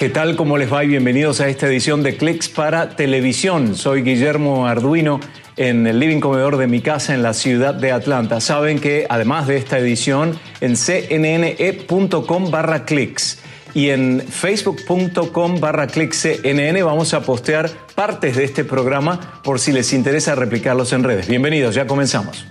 ¿Qué tal? ¿Cómo les va? Y bienvenidos a esta edición de Clicks para Televisión. Soy Guillermo Arduino en el living comedor de mi casa en la ciudad de Atlanta. Saben que además de esta edición en cnne.com barra clicks y en facebook.com barra cnn vamos a postear partes de este programa por si les interesa replicarlos en redes. Bienvenidos, ya comenzamos.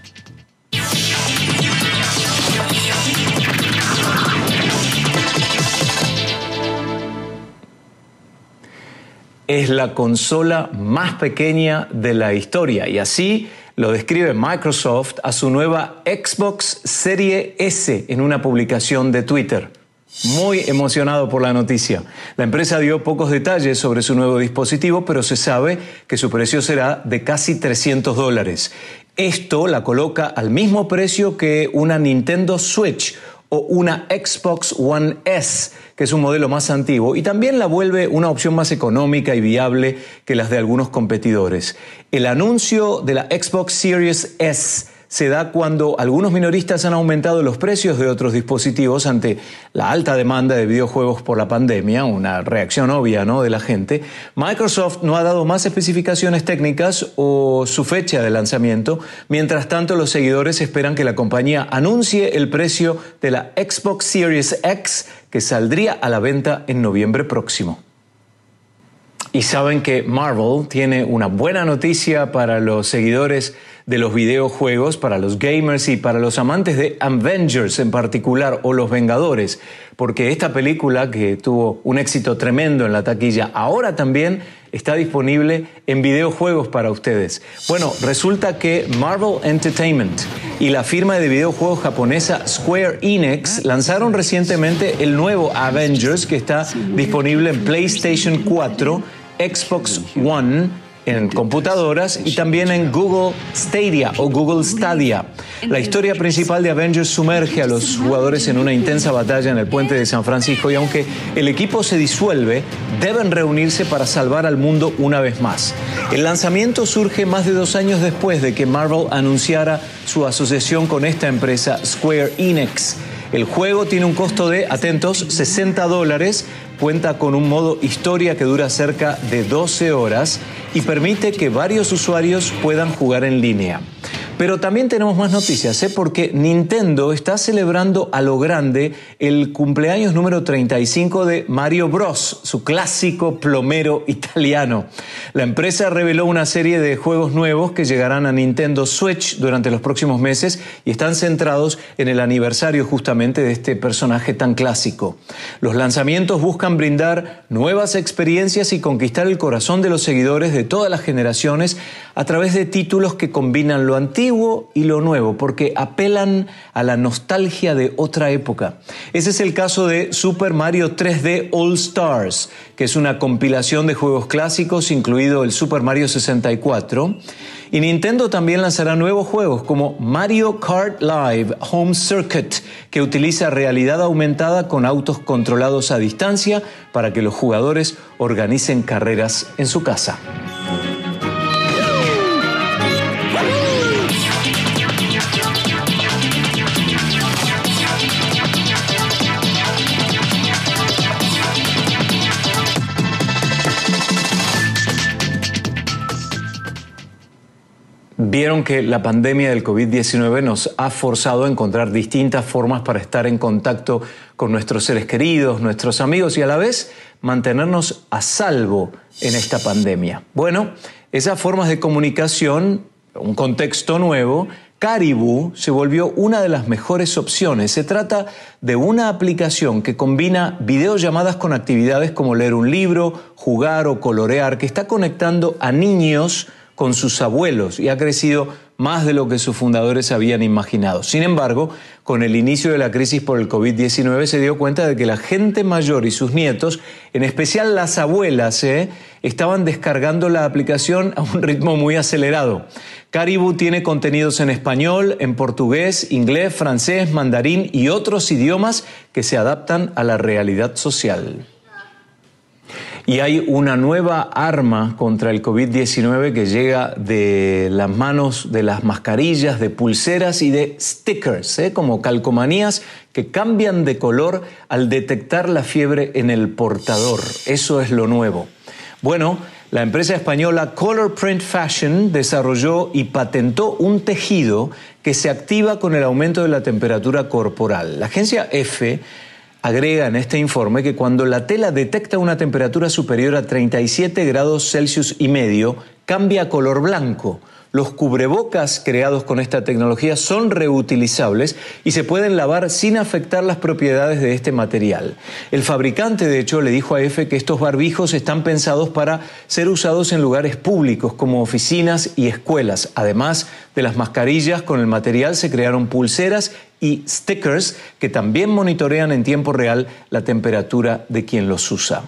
Es la consola más pequeña de la historia y así lo describe Microsoft a su nueva Xbox Serie S en una publicación de Twitter. Muy emocionado por la noticia. La empresa dio pocos detalles sobre su nuevo dispositivo, pero se sabe que su precio será de casi 300 dólares. Esto la coloca al mismo precio que una Nintendo Switch o una Xbox One S, que es un modelo más antiguo, y también la vuelve una opción más económica y viable que las de algunos competidores. El anuncio de la Xbox Series S se da cuando algunos minoristas han aumentado los precios de otros dispositivos ante la alta demanda de videojuegos por la pandemia, una reacción obvia ¿no? de la gente. Microsoft no ha dado más especificaciones técnicas o su fecha de lanzamiento. Mientras tanto, los seguidores esperan que la compañía anuncie el precio de la Xbox Series X que saldría a la venta en noviembre próximo. Y saben que Marvel tiene una buena noticia para los seguidores de los videojuegos, para los gamers y para los amantes de Avengers en particular o los Vengadores, porque esta película que tuvo un éxito tremendo en la taquilla, ahora también está disponible en videojuegos para ustedes. Bueno, resulta que Marvel Entertainment y la firma de videojuegos japonesa Square Enix lanzaron recientemente el nuevo Avengers que está disponible en PlayStation 4, Xbox One, en computadoras y también en Google Stadia o Google Stadia. La historia principal de Avengers sumerge a los jugadores en una intensa batalla en el puente de San Francisco y aunque el equipo se disuelve, deben reunirse para salvar al mundo una vez más. El lanzamiento surge más de dos años después de que Marvel anunciara su asociación con esta empresa Square Enix. El juego tiene un costo de, atentos, 60 dólares, cuenta con un modo historia que dura cerca de 12 horas y permite que varios usuarios puedan jugar en línea. Pero también tenemos más noticias, ¿eh? porque Nintendo está celebrando a lo grande el cumpleaños número 35 de Mario Bros, su clásico plomero italiano. La empresa reveló una serie de juegos nuevos que llegarán a Nintendo Switch durante los próximos meses y están centrados en el aniversario justamente de este personaje tan clásico. Los lanzamientos buscan brindar nuevas experiencias y conquistar el corazón de los seguidores de todas las generaciones a través de títulos que combinan lo antiguo y lo nuevo, porque apelan a la nostalgia de otra época. Ese es el caso de Super Mario 3D All Stars, que es una compilación de juegos clásicos, incluido el Super Mario 64. Y Nintendo también lanzará nuevos juegos como Mario Kart Live Home Circuit, que utiliza realidad aumentada con autos controlados a distancia para que los jugadores organicen carreras en su casa. Vieron que la pandemia del COVID-19 nos ha forzado a encontrar distintas formas para estar en contacto con nuestros seres queridos, nuestros amigos y a la vez mantenernos a salvo en esta pandemia. Bueno, esas formas de comunicación, un contexto nuevo, Caribou se volvió una de las mejores opciones. Se trata de una aplicación que combina videollamadas con actividades como leer un libro, jugar o colorear, que está conectando a niños con sus abuelos y ha crecido más de lo que sus fundadores habían imaginado. Sin embargo, con el inicio de la crisis por el COVID-19 se dio cuenta de que la gente mayor y sus nietos, en especial las abuelas, ¿eh? estaban descargando la aplicación a un ritmo muy acelerado. Caribou tiene contenidos en español, en portugués, inglés, francés, mandarín y otros idiomas que se adaptan a la realidad social. Y hay una nueva arma contra el COVID-19 que llega de las manos de las mascarillas, de pulseras y de stickers, ¿eh? como calcomanías que cambian de color al detectar la fiebre en el portador. Eso es lo nuevo. Bueno, la empresa española Color Print Fashion desarrolló y patentó un tejido que se activa con el aumento de la temperatura corporal. La agencia F agrega en este informe que cuando la tela detecta una temperatura superior a 37 grados Celsius y medio, cambia a color blanco. Los cubrebocas creados con esta tecnología son reutilizables y se pueden lavar sin afectar las propiedades de este material. El fabricante, de hecho, le dijo a EFE que estos barbijos están pensados para ser usados en lugares públicos como oficinas y escuelas. Además de las mascarillas, con el material se crearon pulseras y stickers que también monitorean en tiempo real la temperatura de quien los usa.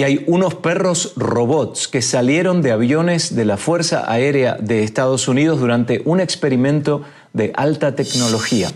y hay unos perros robots que salieron de aviones de la Fuerza Aérea de Estados Unidos durante un experimento de alta tecnología.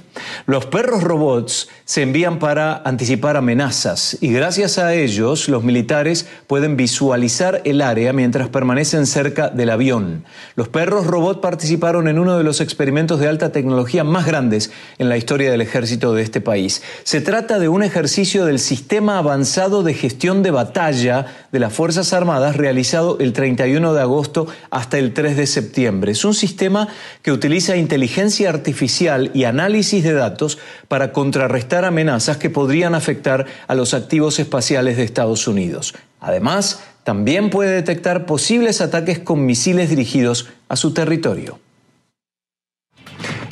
Los perros robots se envían para anticipar amenazas y gracias a ellos los militares pueden visualizar el área mientras permanecen cerca del avión. Los perros robot participaron en uno de los experimentos de alta tecnología más grandes en la historia del ejército de este país. Se trata de un ejercicio del Sistema Avanzado de Gestión de Batalla de las Fuerzas Armadas realizado el 31 de agosto hasta el 3 de septiembre. Es un sistema que utiliza inteligencia artificial y análisis de datos para contrarrestar amenazas que podrían afectar a los activos espaciales de Estados Unidos. Además, también puede detectar posibles ataques con misiles dirigidos a su territorio.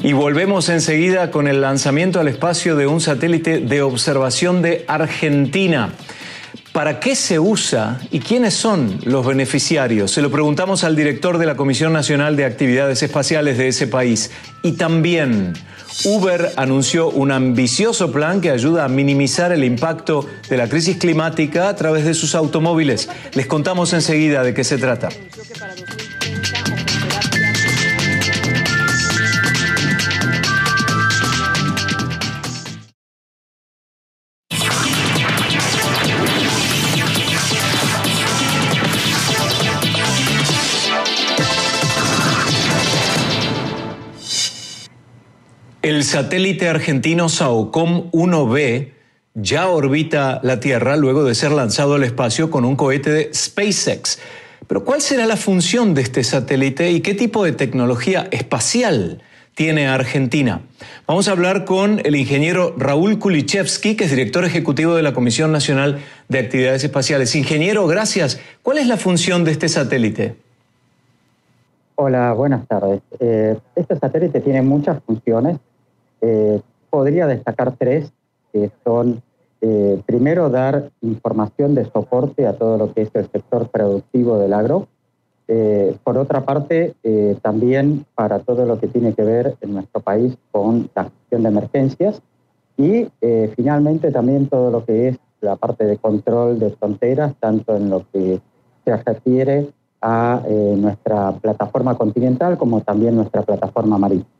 Y volvemos enseguida con el lanzamiento al espacio de un satélite de observación de Argentina. ¿Para qué se usa y quiénes son los beneficiarios? Se lo preguntamos al director de la Comisión Nacional de Actividades Espaciales de ese país. Y también, Uber anunció un ambicioso plan que ayuda a minimizar el impacto de la crisis climática a través de sus automóviles. Les contamos enseguida de qué se trata. Satélite argentino SAOCOM 1B ya orbita la Tierra luego de ser lanzado al espacio con un cohete de SpaceX. Pero ¿cuál será la función de este satélite y qué tipo de tecnología espacial tiene Argentina? Vamos a hablar con el ingeniero Raúl Kulichevsky, que es director ejecutivo de la Comisión Nacional de Actividades Espaciales. Ingeniero, gracias. ¿Cuál es la función de este satélite? Hola, buenas tardes. Eh, este satélite tiene muchas funciones eh, podría destacar tres, que son, eh, primero, dar información de soporte a todo lo que es el sector productivo del agro. Eh, por otra parte, también para todo lo que tiene que ver en nuestro país con la gestión de emergencias. Y finalmente también todo lo que es la parte de control de fronteras, tanto en lo que se refiere a nuestra plataforma continental como también nuestra plataforma marítima.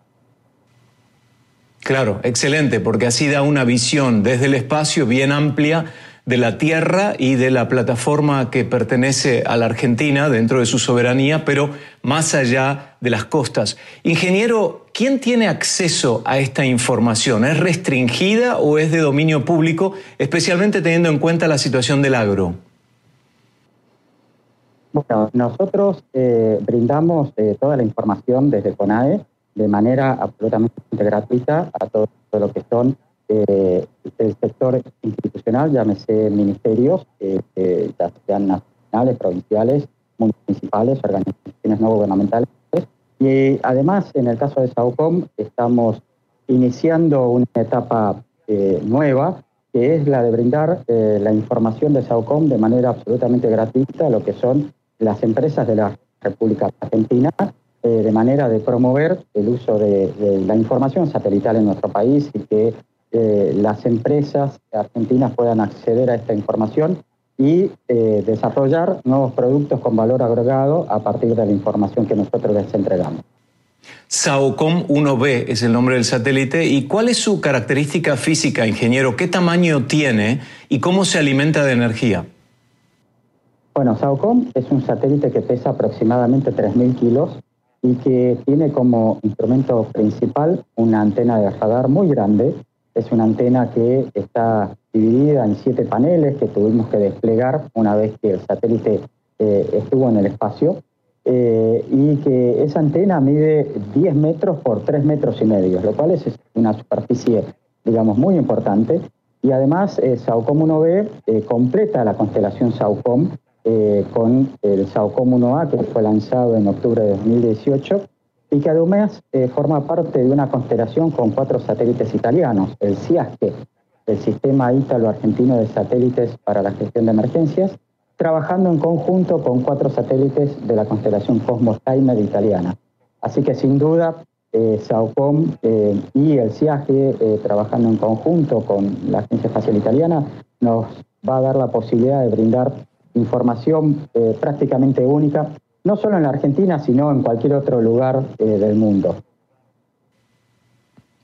Claro, excelente, porque así da una visión desde el espacio bien amplia de la Tierra y de la plataforma que pertenece a la Argentina dentro de su soberanía, pero más allá de las costas. Ingeniero, ¿quién tiene acceso a esta información? ¿Es restringida o es de dominio público, especialmente teniendo en cuenta la situación del agro? Bueno, nosotros eh, brindamos eh, toda la información desde CONAE de manera absolutamente gratuita a todo, lo que son eh, el sector institucional, llámese ministerios, eh, eh, ya sean nacionales, provinciales, municipales, organizaciones no gubernamentales. Y además, en el caso de SAUCOM, estamos iniciando una etapa nueva, que es la de brindar la información de SAUCOM de manera absolutamente gratuita a lo que son las empresas de la República Argentina eh, de manera de promover el uso de, la información satelital en nuestro país y que eh, las empresas argentinas puedan acceder a esta información y eh, desarrollar nuevos productos con valor agregado a partir de la información que nosotros les entregamos. SAOCOM 1B es el nombre del satélite. ¿Y cuál es su característica física, ingeniero? ¿Qué tamaño tiene y cómo se alimenta de energía? Bueno, SAOCOM es un satélite que pesa aproximadamente 3.000 kilos y que tiene como instrumento principal una antena de radar muy grande. Es una antena que está dividida en siete paneles que tuvimos que desplegar una vez que el satélite eh, estuvo en el espacio. Eh, y que esa antena mide 10 metros por 3 metros y medio, lo cual es una superficie, digamos, muy importante. Y además, eh, SAOCOM 1B eh, completa la constelación SAOCOM con el SAOCOM 1A, que fue lanzado en octubre de 2018, y que además forma parte de una constelación con cuatro satélites italianos, el CIASCE, el Sistema Ítalo-Argentino de Satélites para la Gestión de Emergencias, trabajando en conjunto con cuatro satélites de la constelación Cosmos Timer italiana. Así que sin duda, eh, SAOCOM eh, y el CIAGE, eh, trabajando en conjunto con la Agencia Espacial Italiana, nos va a dar la posibilidad de brindar información eh, prácticamente única, no solo en la Argentina, sino en cualquier otro lugar del mundo.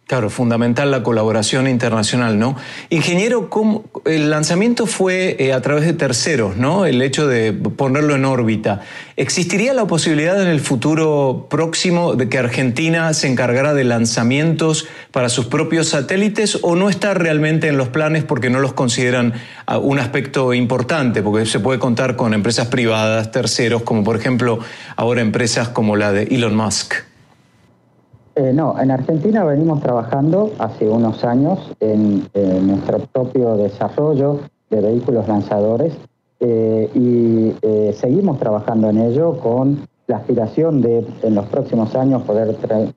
Claro, fundamental la colaboración internacional, ¿no? Ingeniero, ¿cómo, el lanzamiento fue eh, a través de terceros, ¿no? El hecho de ponerlo en órbita. ¿Existiría la posibilidad en el futuro próximo de que Argentina se encargara de lanzamientos para sus propios satélites o no está realmente en los planes porque no los consideran ah, un aspecto importante? Porque se puede contar con empresas privadas, terceros, como por ejemplo ahora empresas como la de Elon Musk. Eh, no, en Argentina venimos trabajando hace unos años en, nuestro propio desarrollo de vehículos lanzadores eh, y eh, seguimos trabajando en ello con la aspiración de en los próximos años poder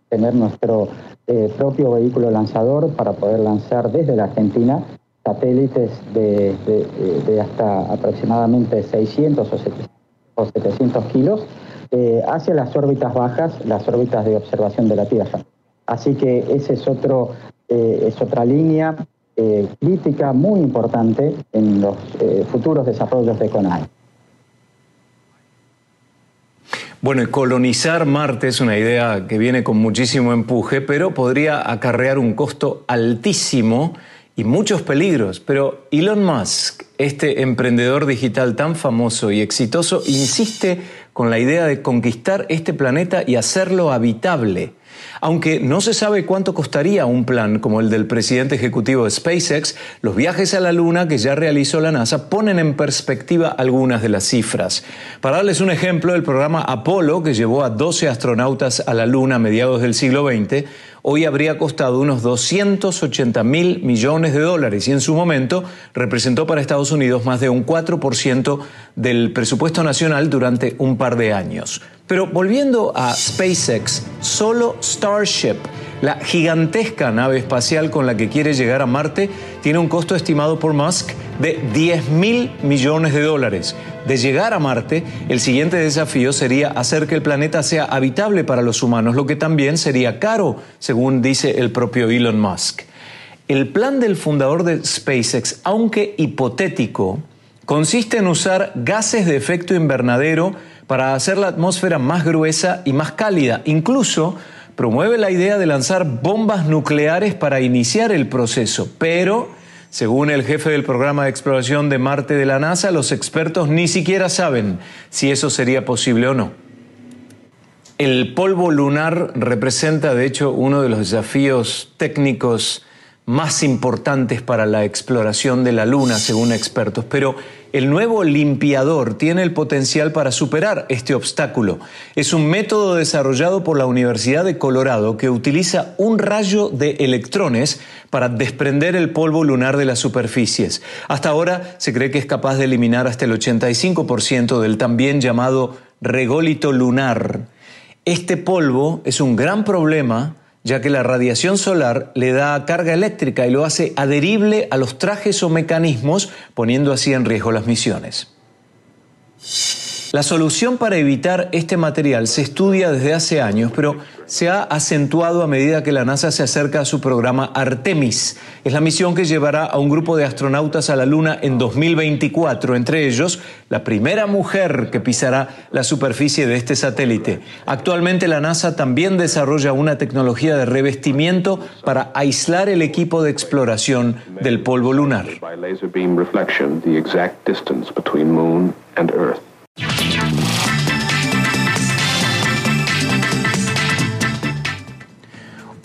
tener nuestro propio vehículo lanzador para poder lanzar desde la Argentina satélites de, hasta aproximadamente 600 o 700 kilos eh, hacia las órbitas bajas, las órbitas de observación de la Tierra. Así que esa es, otro, eh, es otra línea eh, crítica muy importante en los futuros desarrollos de CONAE. Bueno, colonizar Marte es una idea que viene con muchísimo empuje, pero podría acarrear un costo altísimo y muchos peligros. Pero Elon Musk, este emprendedor digital tan famoso y exitoso, insiste con la idea de conquistar este planeta y hacerlo habitable. Aunque no se sabe cuánto costaría un plan como el del presidente ejecutivo de SpaceX, los viajes a la Luna que ya realizó la NASA ponen en perspectiva algunas de las cifras. Para darles un ejemplo, el programa Apolo, que llevó a 12 astronautas a la Luna a mediados del siglo XX, hoy habría costado unos 280 mil millones de dólares y en su momento representó para Estados Unidos más de un 4% del presupuesto nacional durante un par de años. Pero volviendo a SpaceX, solo Starship, la gigantesca nave espacial con la que quiere llegar a Marte, tiene un costo estimado por Musk de 10 mil millones de dólares. De llegar a Marte, el siguiente desafío sería hacer que el planeta sea habitable para los humanos, lo que también sería caro, según dice el propio Elon Musk. El plan del fundador de SpaceX, aunque hipotético, consiste en usar gases de efecto invernadero para hacer la atmósfera más gruesa y más cálida. Incluso promueve la idea de lanzar bombas nucleares para iniciar el proceso, pero según el jefe del programa de exploración de Marte de la NASA, los expertos ni siquiera saben si eso sería posible o no. El polvo lunar representa, de hecho, uno de los desafíos técnicos más importantes para la exploración de la Luna, según expertos, pero el nuevo limpiador tiene el potencial para superar este obstáculo. Es un método desarrollado por la Universidad de Colorado que utiliza un rayo de electrones para desprender el polvo lunar de las superficies. Hasta ahora se cree que es capaz de eliminar hasta el 85% del también llamado rególito lunar. Este polvo es un gran problema ya que la radiación solar le da carga eléctrica y lo hace adherible a los trajes o mecanismos, poniendo así en riesgo las misiones. La solución para evitar este material se estudia desde hace años, pero se ha acentuado a medida que la NASA se acerca a su programa Artemis. Es la misión que llevará a un grupo de astronautas a la Luna en 2024, entre ellos la primera mujer que pisará la superficie de este satélite. Actualmente la NASA también desarrolla una tecnología de revestimiento para aislar el equipo de exploración del polvo lunar.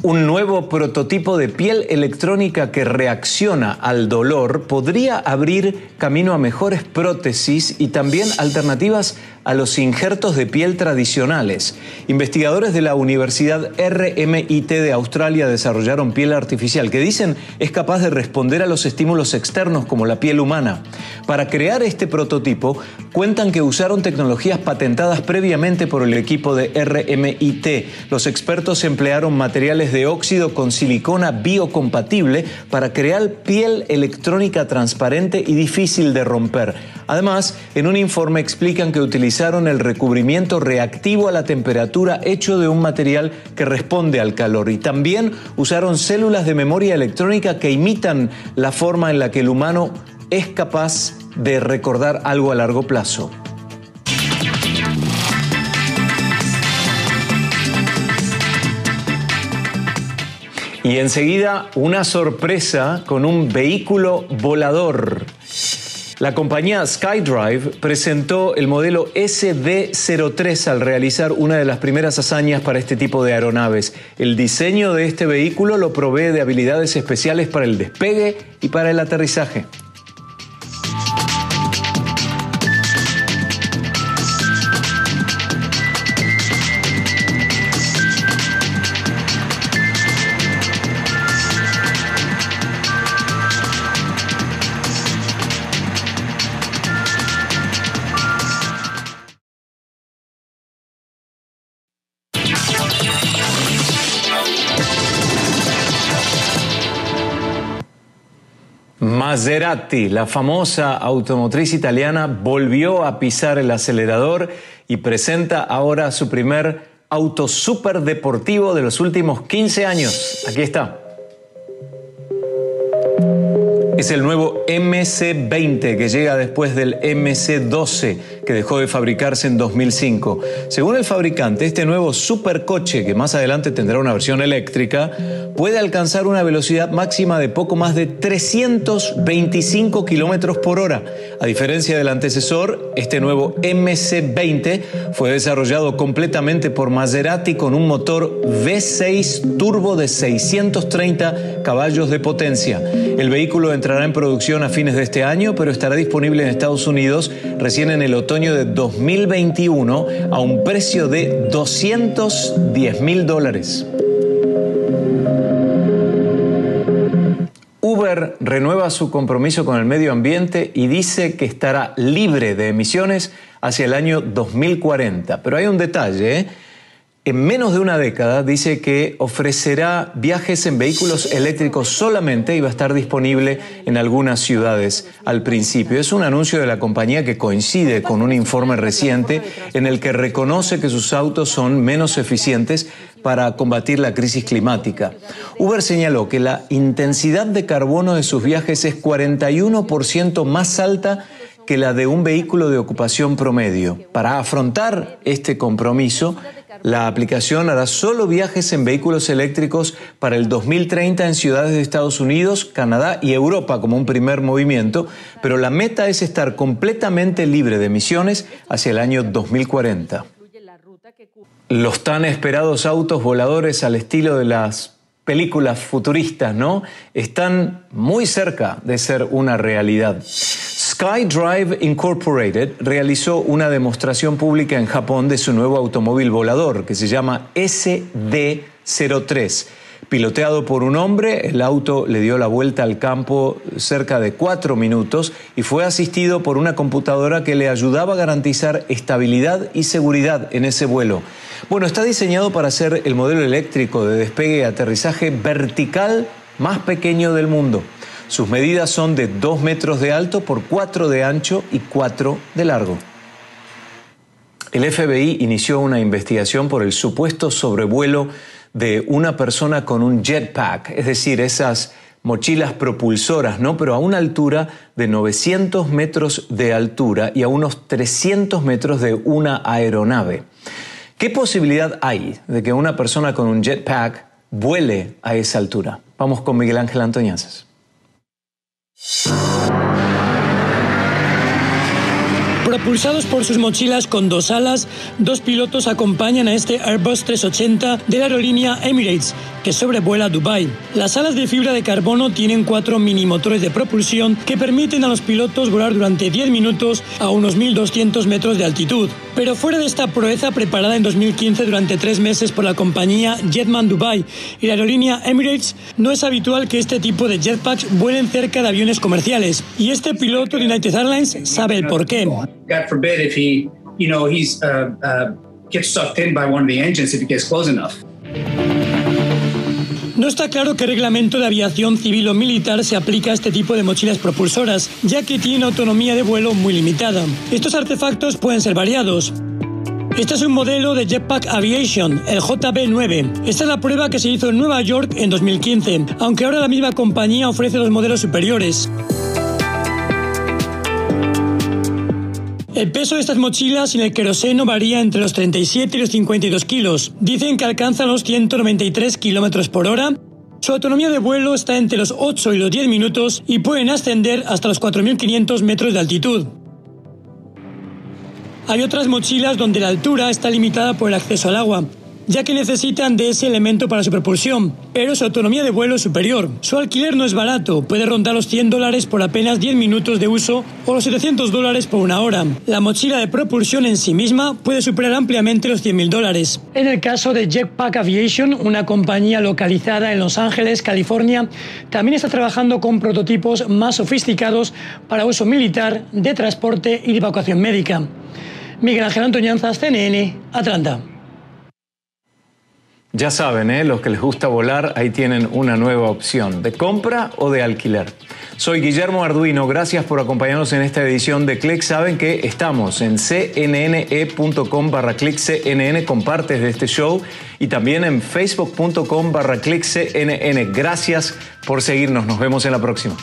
Un nuevo prototipo de piel electrónica que reacciona al dolor podría abrir camino a mejores prótesis y también alternativas a los injertos de piel tradicionales. Investigadores de la Universidad RMIT de Australia desarrollaron piel artificial que dicen es capaz de responder a los estímulos externos como la piel humana. Para crear este prototipo, cuentan que usaron tecnologías patentadas previamente por el equipo de RMIT. Los expertos emplearon materiales de óxido con silicona biocompatible para crear piel electrónica transparente y difícil de romper. Además, en un informe explican que utilizaron el recubrimiento reactivo a la temperatura hecho de un material que responde al calor y también usaron células de memoria electrónica que imitan la forma en la que el humano es capaz de recordar algo a largo plazo. Y enseguida una sorpresa con un vehículo volador. La compañía SkyDrive presentó el modelo SD03 al realizar una de las primeras hazañas para este tipo de aeronaves. El diseño de este vehículo lo provee de habilidades especiales para el despegue y para el aterrizaje. Maserati, la famosa automotriz italiana, volvió a pisar el acelerador y presenta ahora su primer auto super deportivo de los últimos 15 años. Aquí está. Es el nuevo MC20 que llega después del MC12 que dejó de fabricarse en 2005. Según el fabricante, este nuevo supercoche, que más adelante tendrá una versión eléctrica, puede alcanzar una velocidad máxima de poco más de 325 kilómetros por hora. A diferencia del antecesor, este nuevo MC20 fue desarrollado completamente por Maserati con un motor V6 turbo de 630 caballos de potencia. El vehículo entrará en producción a fines de este año, pero estará disponible en Estados Unidos recién en el otoño de 2021 a un precio de 210 mil dólares. Uber renueva su compromiso con el medio ambiente y dice que estará libre de emisiones hacia el año 2040. Pero hay un detalle, ¿eh? En menos de una década dice que ofrecerá viajes en vehículos eléctricos solamente y va a estar disponible en algunas ciudades al principio. Es un anuncio de la compañía que coincide con un informe reciente en el que reconoce que sus autos son menos eficientes para combatir la crisis climática. Uber señaló que la intensidad de carbono de sus viajes es 41% más alta que la de un vehículo de ocupación promedio. Para afrontar este compromiso, la aplicación hará solo viajes en vehículos eléctricos para el 2030 en ciudades de Estados Unidos, Canadá y Europa como un primer movimiento, pero la meta es estar completamente libre de emisiones hacia el año 2040. Los tan esperados autos voladores al estilo de las películas futuristas, ¿no? Están muy cerca de ser una realidad. SkyDrive Incorporated realizó una demostración pública en Japón de su nuevo automóvil volador que se llama SD03. Piloteado por un hombre, el auto le dio la vuelta al campo cerca de cuatro minutos y fue asistido por una computadora que le ayudaba a garantizar estabilidad y seguridad en ese vuelo. Bueno, está diseñado para ser el modelo eléctrico de despegue y aterrizaje vertical más pequeño del mundo. Sus medidas son de 2 metros de alto por 4 de ancho y 4 de largo. El FBI inició una investigación por el supuesto sobrevuelo de una persona con un jetpack, es decir, esas mochilas propulsoras, ¿no? Pero a una altura de 900 metros de altura y a unos 300 metros de una aeronave. ¿Qué posibilidad hay de que una persona con un jetpack vuele a esa altura? Vamos con Miguel Ángel Antoñanzas. Propulsados por sus mochilas con dos alas, dos pilotos acompañan a este Airbus 380 de la aerolínea Emirates, que sobrevuela Dubai. Las alas de fibra de carbono tienen cuatro mini motores de propulsión que permiten a los pilotos volar durante 10 minutos a unos 1.200 metros de altitud. Pero fuera de esta proeza preparada en 2015 durante tres meses por la compañía Jetman Dubai y la aerolínea Emirates, no es habitual que este tipo de jetpacks vuelen cerca de aviones comerciales. Y este piloto de United Airlines sabe el porqué. God forbid if he, you know, he's uh, uh, gets sucked in by one of the engines if gets close enough. No está claro qué reglamento de aviación civil o militar se aplica a este tipo de mochilas propulsoras, ya que tiene autonomía de vuelo muy limitada. Estos artefactos pueden ser variados. Este es un modelo de Jetpack Aviation, el JB9. Esta es la prueba que se hizo en Nueva York en 2015, aunque ahora la misma compañía ofrece los modelos superiores. El peso de estas mochilas sin el queroseno varía entre los 37 y los 52 kilos. Dicen que alcanzan los 193 kilómetros por hora. Su autonomía de vuelo está entre los 8 y los 10 minutos y pueden ascender hasta los 4.500 metros de altitud. Hay otras mochilas donde la altura está limitada por el acceso al agua ya que necesitan de ese elemento para su propulsión, pero su autonomía de vuelo es superior. Su alquiler no es barato, puede rondar los 100 dólares por apenas 10 minutos de uso o los 700 dólares por una hora. La mochila de propulsión en sí misma puede superar ampliamente los 100.000 dólares. En el caso de Jetpack Aviation, una compañía localizada en Los Ángeles, California, también está trabajando con prototipos más sofisticados para uso militar, de transporte y de evacuación médica. Miguel Ángel Antoñanzas, CNN, Atlanta. Ya saben, ¿eh? los que les gusta volar, ahí tienen una nueva opción, de compra o de alquiler. Soy Guillermo Arduino, gracias por acompañarnos en esta edición de Click. Saben que estamos en cnne.com barra clickcnn, compartes de este show, y también en facebook.com barra. Gracias por seguirnos, nos vemos en la próxima.